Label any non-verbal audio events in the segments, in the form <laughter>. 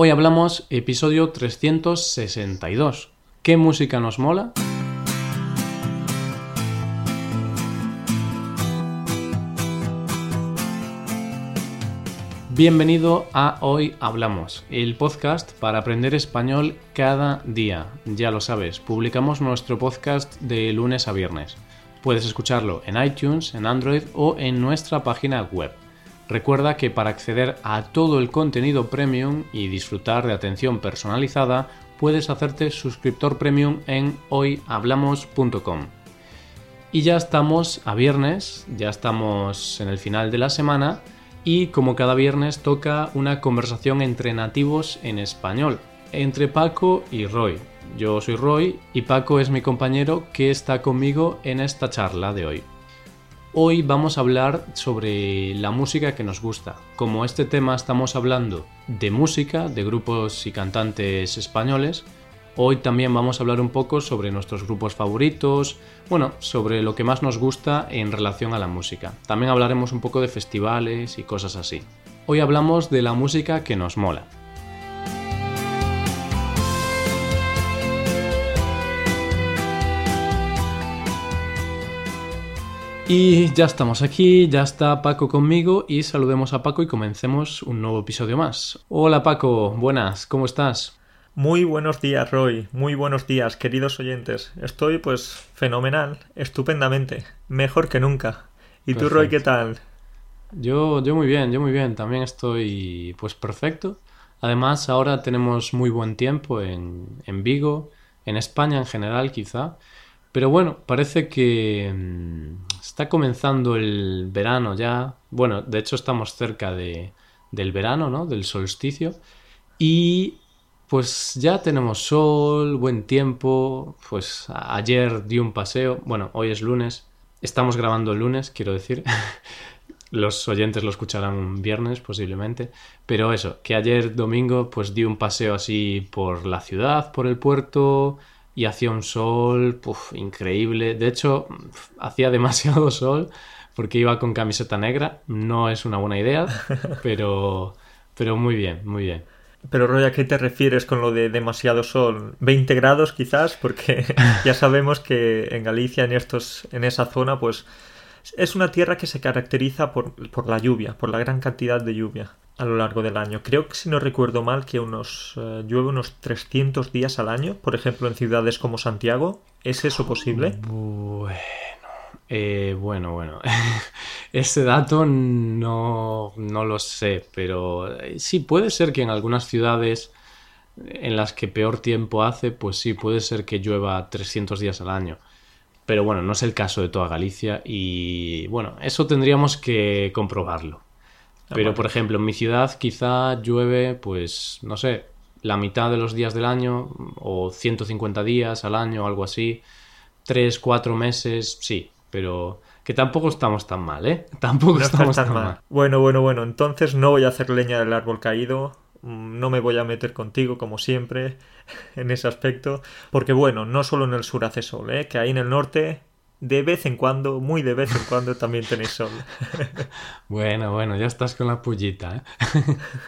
Hoy hablamos episodio 362. ¿Qué música nos mola? Bienvenido a Hoy Hablamos, el podcast para aprender español cada día. Ya lo sabes, publicamos nuestro podcast de lunes a viernes. Puedes escucharlo en iTunes, en Android o en nuestra página web. Recuerda que para acceder a todo el contenido premium y disfrutar de atención personalizada, puedes hacerte suscriptor premium en hoyhablamos.com. Y ya estamos a viernes, ya estamos en el final de la semana y como cada viernes toca una conversación entre nativos en español, entre Paco y Roy. Yo soy Roy y Paco es mi compañero que está conmigo en esta charla de hoy. Hoy vamos a hablar sobre la música que nos gusta. Como este tema estamos hablando de música, de grupos y cantantes españoles, hoy también vamos a hablar un poco sobre nuestros grupos favoritos, bueno, sobre lo que más nos gusta en relación a la música. También hablaremos un poco de festivales y cosas así. Hoy hablamos de la música que nos mola. Y ya estamos aquí, ya está Paco conmigo y saludemos a Paco y comencemos un nuevo episodio más. Hola Paco, buenas, ¿cómo estás? Muy buenos días Roy, muy buenos días queridos oyentes. Estoy pues fenomenal, estupendamente, mejor que nunca. ¿Y tú Roy qué tal? Yo, yo muy bien, yo muy bien, también estoy pues perfecto. Además ahora tenemos muy buen tiempo en, en Vigo, en España en general quizá. Pero bueno, parece que mm, está comenzando el verano ya. Bueno, de hecho estamos cerca de, del verano, ¿no? Del solsticio. Y pues ya tenemos sol, buen tiempo. Pues ayer di un paseo. Bueno, hoy es lunes. Estamos grabando el lunes, quiero decir. <laughs> Los oyentes lo escucharán viernes posiblemente. Pero eso, que ayer domingo pues di un paseo así por la ciudad, por el puerto y hacía un sol increíble. De hecho, hacía <laughs> demasiado sol porque iba con camiseta negra. No es una buena idea, <laughs> pero, pero muy bien, muy bien. Pero Roy, ¿a qué te refieres con lo de demasiado sol? ¿20 grados quizás? Porque <laughs> ya sabemos que en Galicia, en, estos, en esa zona, pues es una tierra que se caracteriza por, por la lluvia, por la gran cantidad de lluvia a lo largo del año. Creo que si no recuerdo mal que unos eh, llueve unos 300 días al año, por ejemplo en ciudades como Santiago. ¿Es eso posible? Bueno, eh, bueno, bueno. <laughs> Ese dato no, no lo sé, pero eh, sí puede ser que en algunas ciudades en las que peor tiempo hace, pues sí, puede ser que llueva 300 días al año. Pero bueno, no es el caso de toda Galicia y bueno, eso tendríamos que comprobarlo. Ah, Pero, por ejemplo, en mi ciudad quizá llueve, pues, no sé, la mitad de los días del año, o 150 días al año, o algo así. Tres, cuatro meses, sí, pero que tampoco estamos tan mal, ¿eh? <laughs> Tampoco estamos tan, mal. Bueno, bueno, bueno, entonces no voy a hacer leña del árbol caído, no me voy a meter contigo como siempre <laughs> en ese aspecto, porque bueno, no solo en el sur hace sol, ¿eh? que ahí en el norte de vez en cuando, muy de vez en cuando también tenéis sol. <laughs> bueno, bueno, ya estás con la pullita. ¿eh?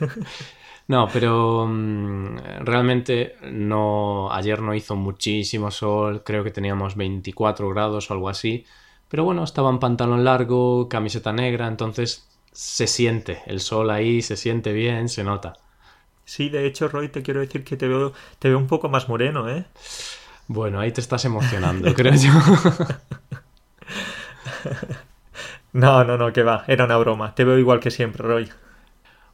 <laughs> no, pero mm, realmente no, ayer no hizo muchísimo sol, creo que teníamos 24 grados o algo así. Pero bueno, estaba en pantalón largo, camiseta negra, entonces se siente el sol ahí, se siente bien, se nota. Sí, de hecho, Roy, te quiero decir que te veo, te veo un poco más moreno, ¿eh? Bueno, ahí te estás <laughs> emocionando, creo yo. no, no, no, que va, era una broma. Te veo igual que siempre, Roy.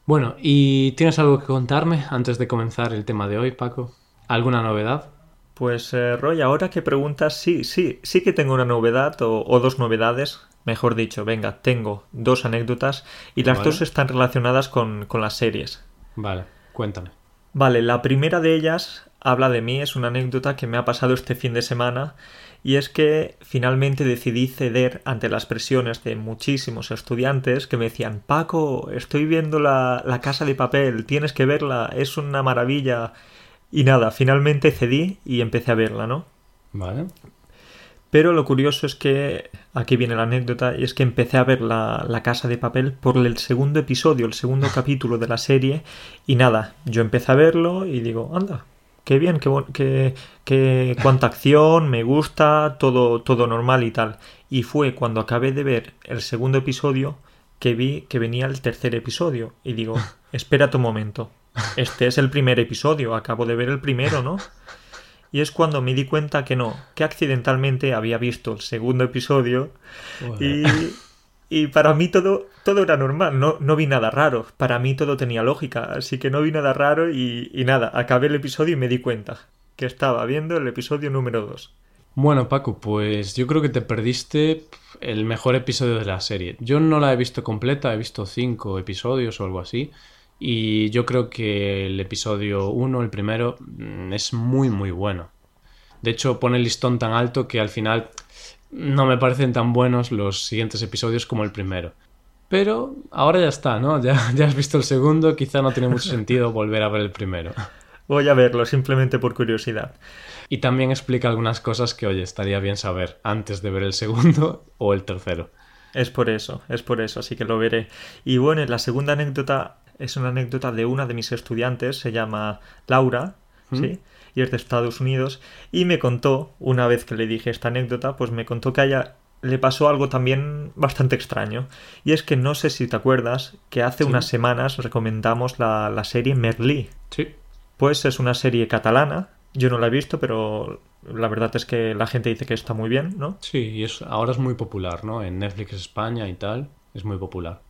Bueno, ¿y tienes algo que contarme antes de comenzar el tema de hoy, Paco? ¿Alguna novedad? Pues, eh, Roy, ahora que preguntas, sí, sí, sí que tengo una novedad o, dos novedades. Mejor dicho, venga, tengo dos anécdotas y las dos están relacionadas con, con las series. Vale, cuéntame. Vale, la primera de ellas habla de mí, es una anécdota que me ha pasado este fin de semana y es que finalmente decidí ceder ante las presiones de muchísimos estudiantes que me decían Paco, estoy viendo la, la casa de papel, tienes que verla, es una maravilla. Y nada, finalmente cedí y empecé a verla, ¿no? Vale. Pero lo curioso es que, aquí viene la anécdota, y es que empecé a ver la, la, Casa de Papel por el segundo episodio, el segundo capítulo de la serie, y nada, yo empecé a verlo y digo, anda, qué bien, qué, qué, qué cuánta acción, me gusta, todo, todo normal y tal. Y fue cuando acabé de ver el segundo episodio que vi que venía el tercer episodio, y digo, <laughs> espérate un momento, este es el primer episodio, acabo de ver el primero, ¿no? Y es cuando me di cuenta que no, que accidentalmente había visto el segundo episodio y, y, para mí todo, todo era normal, no, no vi nada raro, para mí todo tenía lógica, así que no vi nada raro y, y nada, acabé el episodio y me di cuenta que estaba viendo el episodio número 2. Bueno, Paco, pues yo creo que te perdiste el mejor episodio de la serie. Yo no la he visto completa, he visto cinco episodios o algo así. Y yo creo que el episodio 1, el primero, mm, es muy, muy bueno. De hecho, pone el listón tan alto que al final no me parecen tan buenos los siguientes episodios como el primero. Pero ahora ya está, ¿no? Ya, <laughs> ya has visto el segundo, quizá no tiene mucho sentido volver a ver el primero. <laughs> Voy a verlo simplemente por curiosidad. Y también explica algunas cosas que, oye, estaría bien saber antes de ver el segundo <laughs> o el tercero. Es por eso, es por eso, así que lo veré. Y bueno, la segunda anécdota es una anécdota de una de mis estudiantes, se llama Laura, ¿Mm? ¿sí? Y es de Estados Unidos, y me contó, una vez que le dije esta anécdota, pues me contó que a ella le pasó algo también bastante extraño. Y es que no sé si te acuerdas que hace Sí. unas semanas recomendamos la, la serie Merlí. Sí. Pues es una serie catalana. Yo no la he visto, pero la verdad es que la gente dice que está muy bien, ¿no? Sí, y es, ahora es muy popular, ¿no? En Netflix España y tal, es muy popular.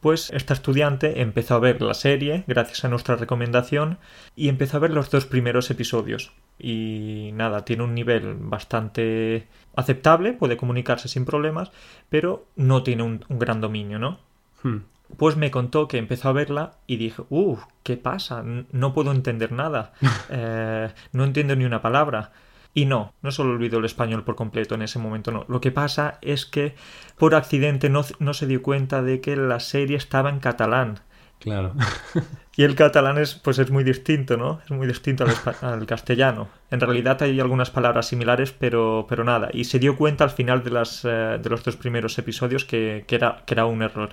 Pues esta estudiante empezó a ver la serie gracias a nuestra recomendación y empezó a ver los dos primeros episodios. Y nada, tiene un nivel bastante aceptable, puede comunicarse sin problemas, pero no tiene un, un gran dominio, ¿no? Hmm. Pues me contó que empezó a verla y dije, uh, ¿qué pasa? No puedo entender nada. <laughs> Eh, no entiendo ni una palabra. Y no, no solo olvidó el español por completo en ese momento, no. Lo que pasa es que por accidente no, no se dio cuenta de que la serie estaba en catalán. Claro. <laughs> Y el catalán es, pues es muy distinto, ¿no? Es muy distinto al castellano. En realidad hay algunas palabras similares, pero, pero nada. Y se dio cuenta al final de, las, eh, de los dos primeros episodios que, que era, que era un error.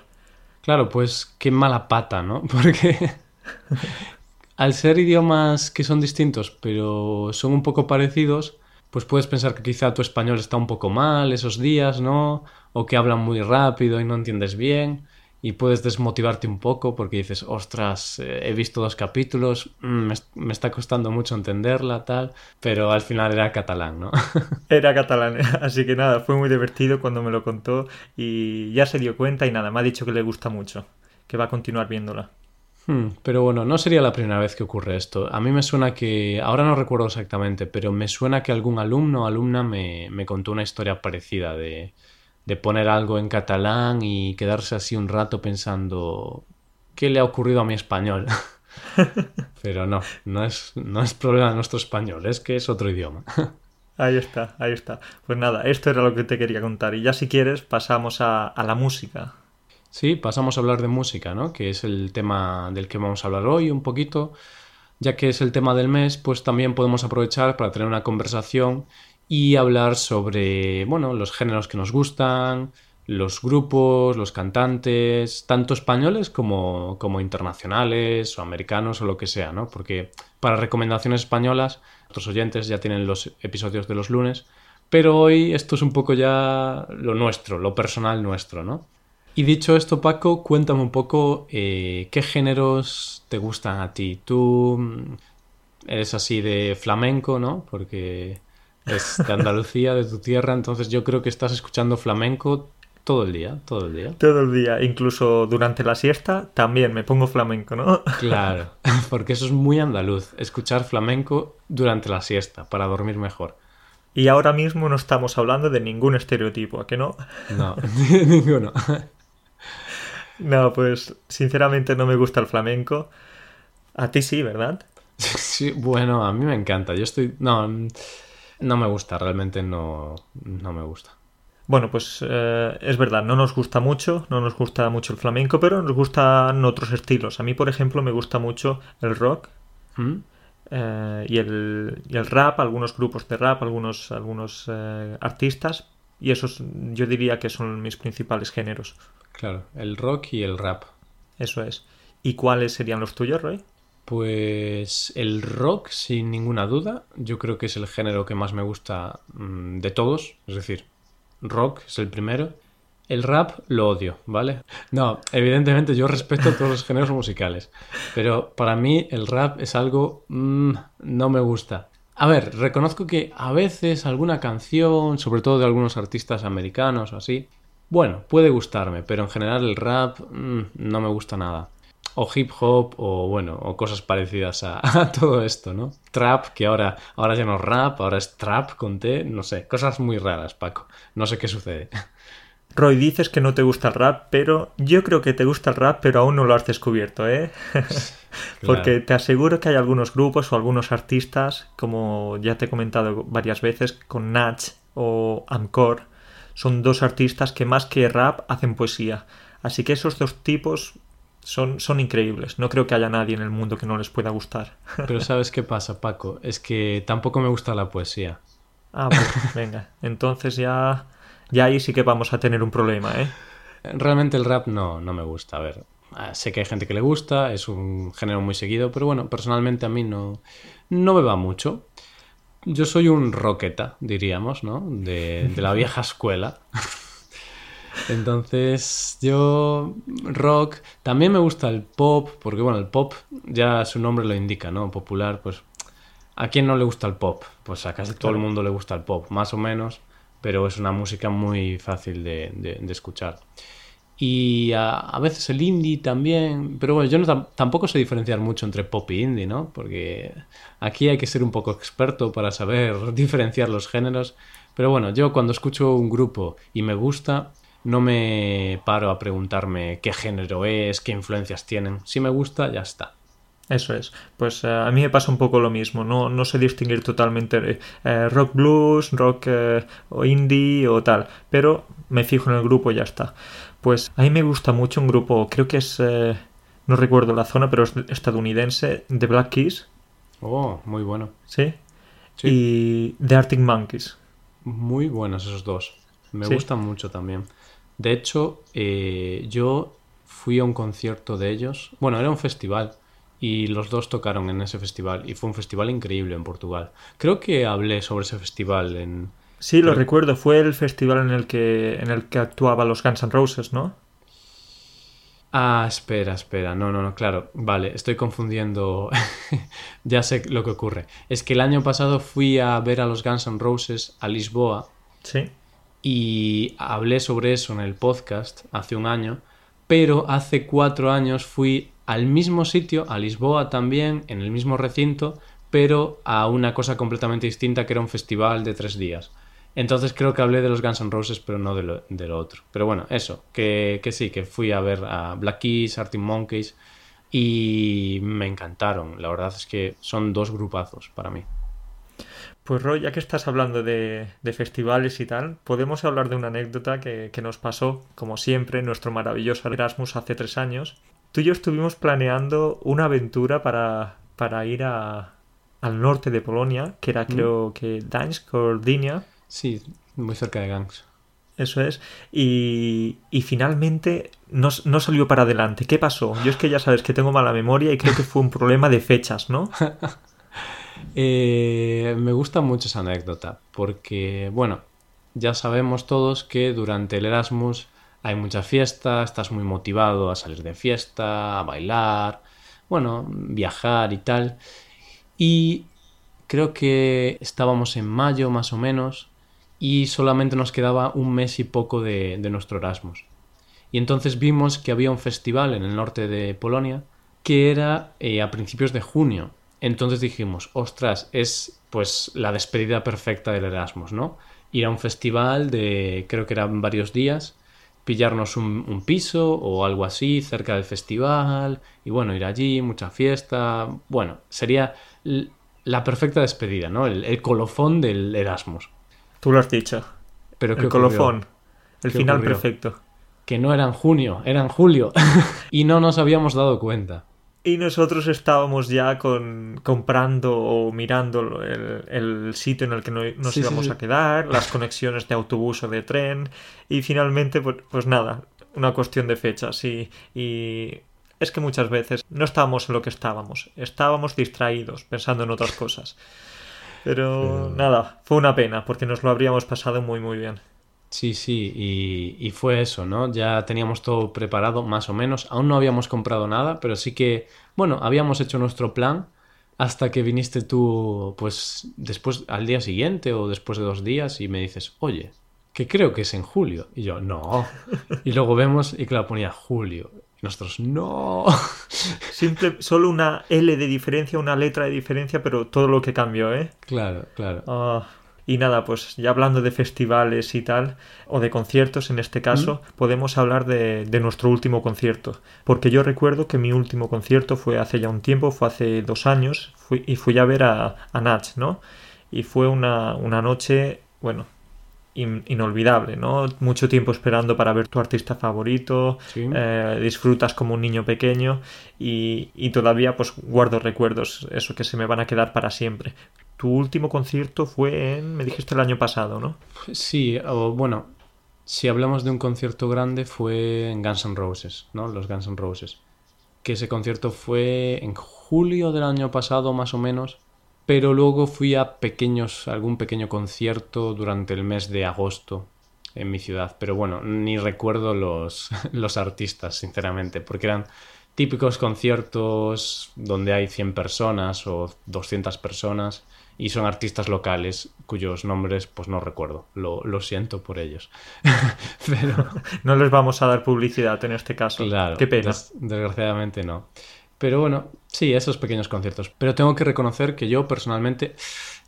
Claro, pues qué mala pata, ¿no? <laughs> Porque al ser idiomas que son distintos, pero son un poco parecidos, pues puedes pensar que quizá tu español está un poco mal esos días, ¿no? O que hablan muy rápido y no entiendes bien. Y puedes desmotivarte un poco porque dices, ostras, eh, he visto dos capítulos, mm, me, me está costando mucho entenderla, tal. Pero al final era catalán, ¿no? <laughs> Era catalán, <laughs> así que nada, fue muy divertido cuando me lo contó y ya se dio cuenta y nada, me ha dicho que le gusta mucho, que va a continuar viéndola. Hmm, pero bueno, no sería la primera vez que ocurre esto. A mí me suena que, ahora no recuerdo exactamente, pero me suena que algún alumno o alumna me, me contó una historia parecida de, de poner algo en catalán y quedarse así un rato pensando, ¿qué le ha ocurrido a mi español? <laughs> Pero no, no es, no es problema de nuestro español, es que es otro idioma. <laughs> Ahí está, ahí está. Pues nada, esto era lo que te quería contar y ya si quieres pasamos a, a la música. Sí, pasamos a hablar de música, ¿no? Que es el tema del que vamos a hablar hoy un poquito. Ya que es el tema del mes, pues también podemos aprovechar para tener una conversación y hablar sobre, bueno, los géneros que nos gustan, los grupos, los cantantes, tanto españoles como, como internacionales o americanos o lo que sea, ¿no? Porque para recomendaciones españolas, nuestros oyentes ya tienen los episodios de los lunes, pero hoy esto es un poco ya lo nuestro, lo personal nuestro, ¿no? Y dicho esto, Paco, cuéntame un poco eh, qué géneros te gustan a ti. Tú mm, eres así de flamenco, ¿no? Porque es de Andalucía, de tu tierra, entonces yo creo que estás escuchando flamenco todo el día, todo el día. Todo el día, incluso durante la siesta, también me pongo flamenco, ¿no? <laughs> Claro, porque eso es muy andaluz, escuchar flamenco durante la siesta, para dormir mejor. Y ahora mismo no estamos hablando de ningún estereotipo, ¿a que no? No, <laughs> ninguno. No, pues sinceramente no me gusta el flamenco. A ti sí, ¿verdad? <laughs> Sí, bueno, a mí me encanta. Yo estoy... No, no me gusta, realmente no, no me gusta. Bueno, pues eh, es verdad, no nos gusta mucho, no nos gusta mucho el flamenco, pero nos gustan otros estilos. A mí, por ejemplo, me gusta mucho el rock, ¿Mm? eh, y, el, y, el, rap, algunos grupos de rap, algunos, algunos eh, artistas, y esos yo diría que son mis principales géneros. Claro, el rock y el rap. Eso es. ¿Y cuáles serían los tuyos, Roy? Pues el rock, sin ninguna duda, yo creo que es el género que más me gusta mm, de todos, es decir, rock es el primero. El rap lo odio, ¿vale? No, evidentemente yo respeto todos los géneros musicales, pero para mí el rap es algo... Mmm, no me gusta. A ver, reconozco que a veces alguna canción, sobre todo de algunos artistas americanos o así, bueno, puede gustarme, pero en general el rap mmm, no me gusta nada. O hip hop, o bueno, o cosas parecidas a, <laughs> a, todo esto, ¿no? Trap, que ahora, ahora ya no es rap, ahora es trap con T, no sé, cosas muy raras, Paco. No sé qué sucede. Roy, dices que no te gusta el rap, pero yo creo que te gusta el rap, pero aún no lo has descubierto, ¿eh? <laughs> Porque claro. te aseguro que hay algunos grupos o algunos artistas, como ya te he comentado varias veces, con Natch o Amcor, son dos artistas que más que rap hacen poesía. Así que esos dos tipos son, son increíbles. No creo que haya nadie en el mundo que no les pueda gustar. <laughs> Pero ¿sabes qué pasa, Paco? Es que tampoco me gusta la poesía. Ah, pues venga. Entonces ya ya ahí sí que vamos a tener un problema, ¿eh? Realmente el rap no, no me gusta. A ver, ah, sé que hay gente que le gusta, es un género muy seguido, pero bueno, personalmente a mí no, no me va mucho. Yo soy un roqueta, diríamos, ¿no? De, de la vieja escuela. <laughs> Entonces, yo rock, también me gusta el pop, porque bueno, el pop ya su nombre lo indica, ¿no? Popular, pues ¿a quién no le gusta el pop? Pues a casi todo el mundo le gusta el pop, más o menos pero es una música muy fácil de, de, de escuchar. Y a, veces el indie también, pero bueno, yo no, tampoco sé diferenciar mucho entre pop y indie, ¿no? Porque aquí hay que ser un poco experto para saber <laughs> diferenciar los géneros. Pero bueno, yo cuando escucho un grupo y me gusta, no me paro a preguntarme qué género es, qué influencias tienen. Si me gusta, ya está. Eso es. Pues uh, a mí me pasa un poco lo mismo. No, no sé distinguir totalmente eh, rock blues, rock eh, o indie o tal. Pero me fijo en el grupo y ya está. Pues a mí me gusta mucho un grupo, creo que es, eh, no recuerdo la zona, pero es estadounidense, The Black Keys. Oh, muy bueno. ¿Sí? sí. Y The Arctic Monkeys. Muy buenos esos dos. Me ¿Sí? gustan mucho también. De hecho, yo fui a un concierto de ellos. Bueno, era un festival y los dos tocaron en ese festival y fue un festival increíble en Portugal. Creo que hablé sobre ese festival en... Sí, lo Pero... recuerdo, fue el festival en el que en el que actuaba los Guns N' Roses, ¿no? Ah, espera, espera. No, no, no, claro. Vale, estoy confundiendo. <laughs> ya sé lo que ocurre. Es que el año pasado fui a ver a los Guns N' Roses a Lisboa. Sí. Y hablé sobre eso en el podcast hace un año. Pero hace cuatro años fui al mismo sitio, a Lisboa también, en el mismo recinto, pero a una cosa completamente distinta que era un festival de tres días. Entonces creo que hablé de los Guns N' Roses, pero no de lo, de lo otro. Pero bueno, eso, que, que, sí, que fui a ver a Black Keys, Arctic Monkeys y me encantaron. La verdad es que son dos grupazos para mí. Pues Roy, ya que estás hablando de, de festivales y tal, podemos hablar de una anécdota que, que, nos pasó, como siempre, en nuestro maravilloso Erasmus hace tres años, tú y yo estuvimos planeando una aventura para, para ir a, al norte de Polonia, que era creo mm. que Gdańsk o Gdynia. Sí, muy cerca de Gdańsk. Eso es. Y, y finalmente no, no, salió para adelante. ¿Qué pasó? Yo es que ya sabes que tengo mala memoria y creo que fue un problema de fechas, ¿no? <laughs> eh, me gusta mucho esa anécdota porque, bueno, ya sabemos todos que durante el Erasmus hay mucha fiesta, estás muy motivado a salir de fiesta, a bailar, bueno, viajar y tal. Y creo que estábamos en mayo más o menos y solamente nos quedaba un mes y poco de, nuestro Erasmus. Y entonces vimos que había un festival en el norte de Polonia que era eh, a principios de junio. Entonces dijimos, ostras, es pues la despedida perfecta del Erasmus, ¿no? Ir a un festival de, creo que eran varios días, pillarnos un, un, piso o algo así cerca del festival y bueno, ir allí, mucha fiesta. Bueno, sería la perfecta despedida, ¿no? El, el colofón del Erasmus. Tú lo has dicho. Pero el colofón. El final ocurrió? perfecto. Que no era en junio, era en julio. <laughs> y no nos habíamos dado cuenta. Y nosotros estábamos ya con, comprando o mirando el, el sitio en el que nos Sí, íbamos sí. a quedar, las conexiones de autobús o de tren. Y finalmente, pues, pues nada, una cuestión de fechas. Y, y es que muchas veces no estábamos en lo que estábamos, estábamos distraídos, pensando en otras cosas. Pero- nada, fue una pena, porque nos lo habríamos pasado muy, muy bien. Sí, sí, y, y fue eso, ¿no? Ya teníamos todo preparado, más o menos. Aún no habíamos comprado nada, pero sí que, bueno, habíamos hecho nuestro plan hasta que viniste tú, pues, después, al día siguiente o después de dos días y me dices, oye, que creo que es en julio. Y yo, no. <laughs> Y luego vemos y claro, ponía julio. Y nosotros, no. <laughs> Simple, solo una L de diferencia, una letra de diferencia, pero todo lo que cambió, ¿eh? Claro, claro. Ah, y nada, pues ya hablando de festivales y tal, o de conciertos en este caso, podemos hablar de, de nuestro último concierto. Porque yo recuerdo que mi último concierto fue hace ya un tiempo, fue hace dos años, fui- y fui a ver a, a Nach, ¿no? Y fue una, una noche, bueno, in- inolvidable, ¿no? Mucho tiempo esperando para ver tu artista favorito, Sí. eh, disfrutas como un niño pequeño y, y todavía pues guardo recuerdos, eso que se me van a quedar para siempre. Tu último concierto fue en, me dijiste el año pasado, ¿no? Sí, o bueno, si hablamos de un concierto grande fue en Guns N' Roses, ¿no? Los Guns N' Roses. Que ese concierto fue en julio del año pasado, más o menos. Pero luego fui a pequeños, algún pequeño concierto durante el mes de agosto en mi ciudad. Pero bueno, ni recuerdo los, <laughs> los artistas, sinceramente, porque eran típicos conciertos donde hay 100 personas o 200 personas y son artistas locales cuyos nombres pues no recuerdo. Lo, lo siento por ellos. <laughs> Pero <laughs> No les vamos a dar publicidad en este caso. claro, Qué pena. des- desgraciadamente no. Pero bueno, sí, esos pequeños conciertos. Pero tengo que reconocer que yo personalmente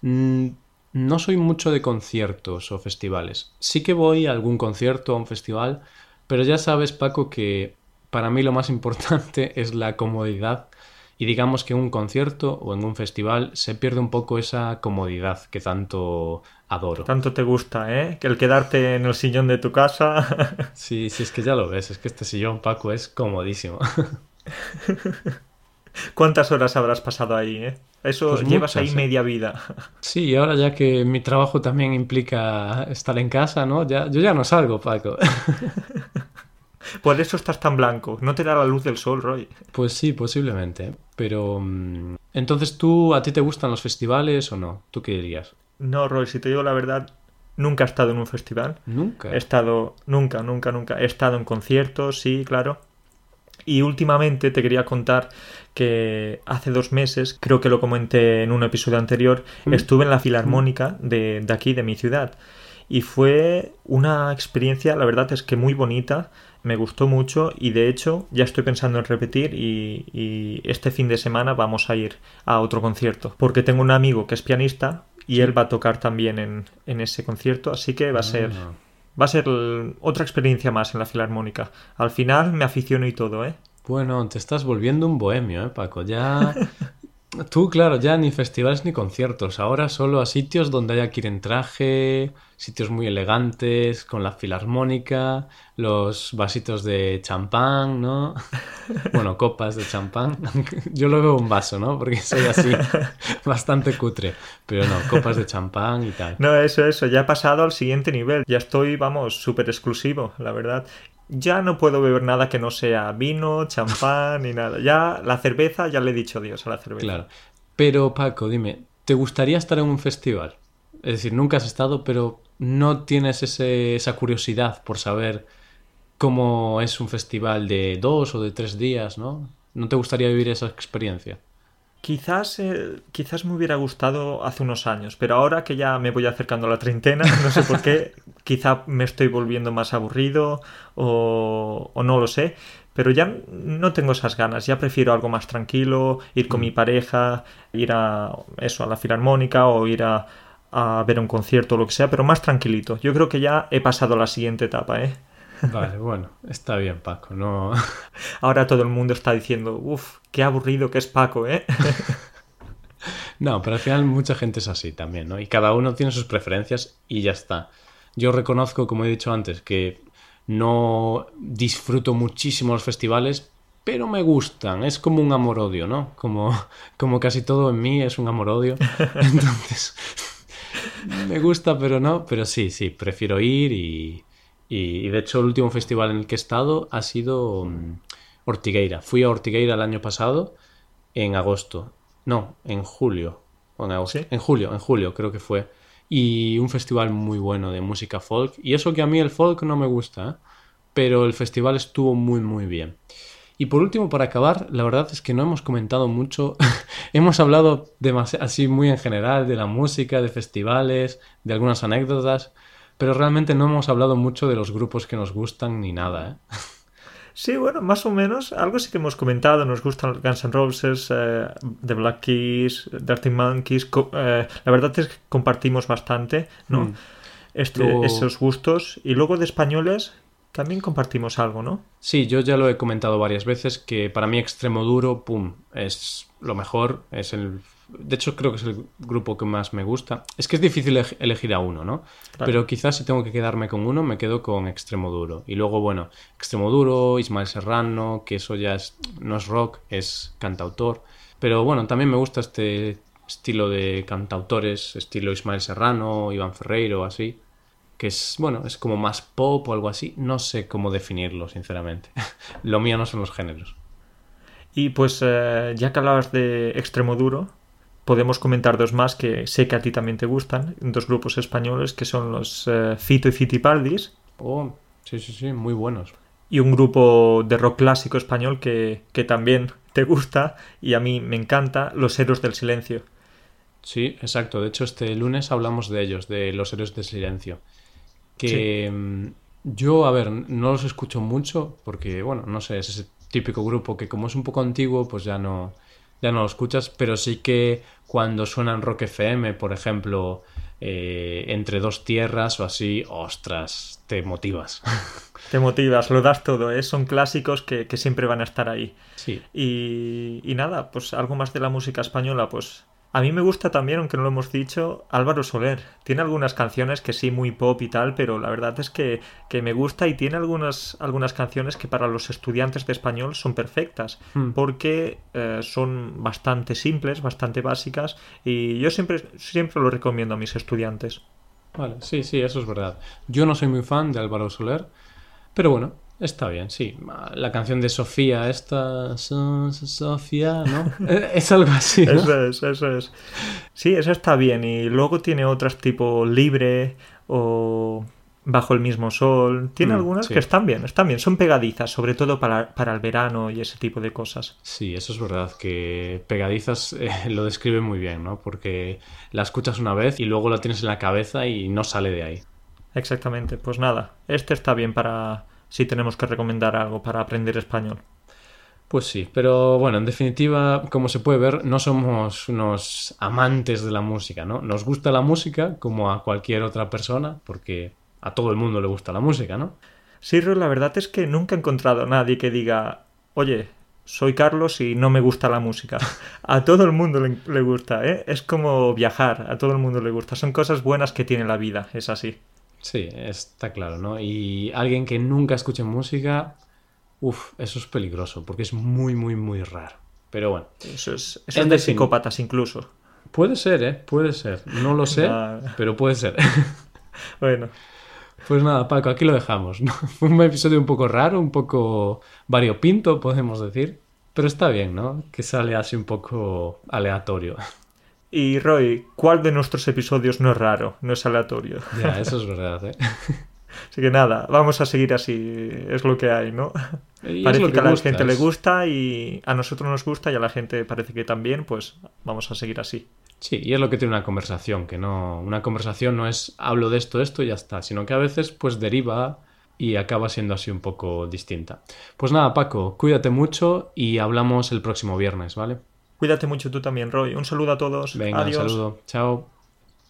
mm, no soy mucho de conciertos o festivales. Sí que voy a algún concierto o a un festival, pero ya sabes, Paco, que para mí lo más <laughs> importante es la comodidad. Y digamos que en un concierto o en un festival se pierde un poco esa comodidad que tanto adoro. Tanto te gusta, ¿eh? Que el quedarte en el sillón de tu casa. <laughs> Sí, sí, es que ya lo ves, es que este sillón, Paco, es comodísimo. <laughs> ¿Cuántas horas habrás pasado ahí, eh? Eso Pues llevas muchas, ahí ¿eh? media vida. <laughs> Sí, y ahora ya que mi trabajo también implica estar en casa, ¿no? Ya, yo ya no salgo, Paco. Por eso estás tan blanco. No te da la luz del sol, Roy. Pues sí, posiblemente. Pero... mm, Entonces, ¿tú, a ti te gustan los festivales o no? ¿Tú qué dirías? No, Roy, si te digo la verdad, nunca he estado en un festival. Nunca. He estado, nunca, nunca, nunca. He estado en conciertos, sí, claro. Y últimamente te quería contar que hace dos meses, creo que lo comenté en un episodio anterior, Mm. estuve en la filarmónica de, de aquí, de mi ciudad. Y fue una experiencia, la verdad es que muy bonita, me gustó mucho y de hecho ya estoy pensando en repetir y, y este fin de semana vamos a ir a otro concierto. Porque tengo un amigo que es pianista y él va a tocar también en, en ese concierto, así que va a ser... Ah. Va a ser otra experiencia más en la filarmónica. Al final me aficiono y todo, ¿eh? Bueno, te estás volviendo un bohemio, ¿eh, Paco? Ya... <laughs> Tú, claro, ya ni festivales ni conciertos. Ahora solo a sitios donde haya que ir en traje, sitios muy elegantes, con la filarmónica, los vasitos de champán, ¿no? <laughs> Bueno, copas de champán. <laughs> Yo lo veo un vaso, ¿no? Porque soy así, <laughs> bastante cutre. Pero no, copas de champán y tal. No, eso, eso. Ya he pasado al siguiente nivel. Ya estoy, vamos, súper exclusivo, la verdad. Ya no puedo beber nada que no sea vino, champán ni nada. Ya la cerveza, ya le he dicho adiós a la cerveza. Claro. Pero, Paco, dime, ¿te gustaría estar en un festival? Es decir, nunca has estado, pero no tienes ese- esa curiosidad por saber cómo es un festival de dos o de tres días, ¿no? ¿No te gustaría vivir esa experiencia? Quizás, eh, quizás me hubiera gustado hace unos años, pero ahora que ya me voy acercando a la treintena, no sé por qué, quizá me estoy volviendo más aburrido o, o no lo sé, pero ya no tengo esas ganas, ya prefiero algo más tranquilo, ir con mi pareja, ir a eso, a la filarmónica o ir a, a ver un concierto o lo que sea, pero más tranquilito. Yo creo que ya he pasado a la siguiente etapa, ¿eh? Vale, bueno, está bien, Paco, no... <laughs> Ahora todo el mundo está diciendo, uff, qué aburrido que es Paco, ¿eh? <laughs> No, pero al final mucha gente es así también, ¿no? Y cada uno tiene sus preferencias y ya está. Yo reconozco, como he dicho antes, que no disfruto muchísimo los festivales, pero me gustan. Es como un amor-odio, ¿no? Como, <laughs> como casi todo en mí es un amor-odio. <laughs> Entonces, me gusta, pero no. Pero sí, sí, prefiero ir y, y, de hecho el último festival en el que he estado ha sido mm, Ortigueira. Fui a Ortigueira el año pasado en agosto. No, en julio. O en, agosto. en julio, en julio creo que fue. Y un festival muy bueno de música folk. Y eso que a mí el folk no me gusta, ¿eh? pero el festival estuvo muy muy bien. Y por último, para acabar, la verdad es que no hemos comentado mucho, <laughs> hemos hablado así muy en general de la música, de festivales, de algunas anécdotas, pero realmente no hemos hablado mucho de los grupos que nos gustan ni nada. ¿eh? <laughs> Sí, bueno, más o menos, algo sí que hemos comentado, nos gustan Guns N' Roses, eh, The Black Keys, Dirty Monkeys, eh, la verdad es que compartimos bastante, ¿no? Mm. Este, Esos gustos. Y luego de españoles, también compartimos algo, ¿no? Sí, yo ya lo he comentado varias veces que para mí Extremo Duro, pum, es lo mejor, es el... De hecho, creo que es el grupo que más me gusta. Es que es difícil elegir a uno, ¿no? Pero quizás si tengo que quedarme con uno, me quedo con Extremo Duro. Y luego, bueno, Extremo Duro, Ismael Serrano, que eso ya es, no es rock, es cantautor. Pero bueno, también me gusta este estilo de cantautores, estilo Ismael Serrano, Iván Ferreiro, así que es, bueno, es como más pop o algo así. No sé cómo definirlo, sinceramente. <laughs> Lo mío no son los géneros. Y pues eh, ya que hablabas de extremo duro, podemos comentar dos más que sé que a ti también te gustan, dos grupos españoles que son los eh, Fito y Fitipaldis. Oh, sí, sí, sí, muy buenos. Y un grupo de rock clásico español que, que también te gusta y a mí me encanta, Los Héroes del Silencio. Sí, exacto. De hecho, este lunes hablamos de ellos, de Los Héroes del Silencio que mm, yo, a ver, no los escucho mucho porque, bueno, no sé, es ese típico grupo que como es un poco antiguo, pues ya no, ya no lo escuchas, pero sí que cuando suenan Rock FM, por ejemplo, eh, entre dos tierras o así, ostras, te motivas. <laughs> Te motivas, lo das todo, ¿eh? son clásicos que, que, siempre van a estar ahí. Sí. Y, y nada, pues algo más de la música española, pues a mí me gusta también, aunque no lo hemos dicho, Álvaro Soler. Tiene algunas canciones que sí, muy pop y tal, pero la verdad es que, me gusta y tiene algunas, algunas canciones que para los estudiantes de español son perfectas, hmm. porque eh, son bastante simples, bastante básicas, y yo siempre, siempre lo recomiendo a mis estudiantes. Vale, sí, sí, eso es verdad. Yo no soy muy fan de Álvaro Soler, pero bueno, Está bien, sí. La canción de Sofía, esta. Sofía, ¿no? <laughs> Eh, es algo así. Eso es, eso es. Sí, eso está bien. Y luego tiene otras tipo Libre o Bajo el mismo sol. Tiene mm, algunas que están bien, están bien. Son pegadizas, sobre todo para, para, el verano y ese tipo de cosas. Sí, eso es verdad. Que pegadizas <laughs> eh, lo describe muy bien, ¿no? Porque la escuchas una vez y luego la tienes en la cabeza y no sale de ahí. Exactamente. Pues nada, este está bien para si tenemos que recomendar algo para aprender español. Pues sí, pero bueno, en definitiva, como se puede ver, no somos unos amantes de la música, ¿no? Nos gusta la música como a cualquier otra persona, porque a todo el mundo le gusta la música, ¿no? Sí, la verdad es que nunca he encontrado a nadie que diga, oye, soy Carlos y no me gusta la música. A todo el mundo le, le, gusta, ¿eh? Es como viajar, a todo el mundo le gusta. Son cosas buenas que tiene la vida, es así. Sí, está claro, ¿no? Y alguien que nunca escuche música, uff, eso es peligroso, porque es muy, muy, muy raro. Pero bueno. Eso es, eso es de psicópatas incluso. Puede ser, ¿eh? Puede ser. No lo sé, pero puede ser. <laughs> bueno. Pues nada, Paco, aquí lo dejamos. ¿no? Fue <laughs> un episodio un poco raro, un poco variopinto, podemos decir. Pero está bien, ¿no? Que sale así un poco aleatorio. Y Roy, ¿cuál de nuestros episodios no es raro, no es aleatorio? Ya, eso es verdad, ¿eh? <laughs> Así que nada, vamos a seguir así, es lo que hay, ¿no? <laughs> parece que, a la gente le gusta y a nosotros nos gusta y a la gente parece que también, pues vamos a seguir así. Sí, y es lo que tiene una conversación, que no, una conversación no es hablo de esto, esto y ya está, sino que a veces pues deriva y acaba siendo así un poco distinta. Pues nada, Paco, cuídate mucho y hablamos el próximo viernes, ¿vale? Cuídate mucho tú también, Roy. Un saludo a todos. Venga, un saludo. Chao.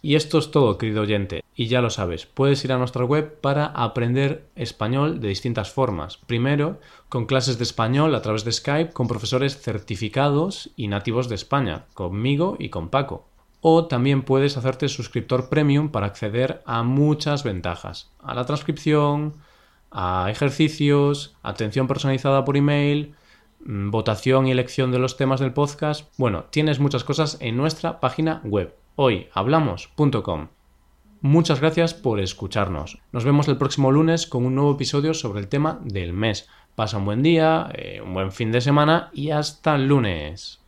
Y esto es todo, querido oyente. Y ya lo sabes, puedes ir a nuestra web para aprender español de distintas formas. Primero, con clases de español a través de Skype con profesores certificados y nativos de España, conmigo y con Paco. O también puedes hacerte suscriptor premium para acceder a muchas ventajas. A la transcripción, a ejercicios, atención personalizada por email, votación y elección de los temas del podcast. Bueno, tienes muchas cosas en nuestra página web, hoyhablamos.com. Muchas gracias por escucharnos. Nos vemos el próximo lunes con un nuevo episodio sobre el tema del mes. Pasa un buen día, eh, un buen fin de semana y hasta el lunes.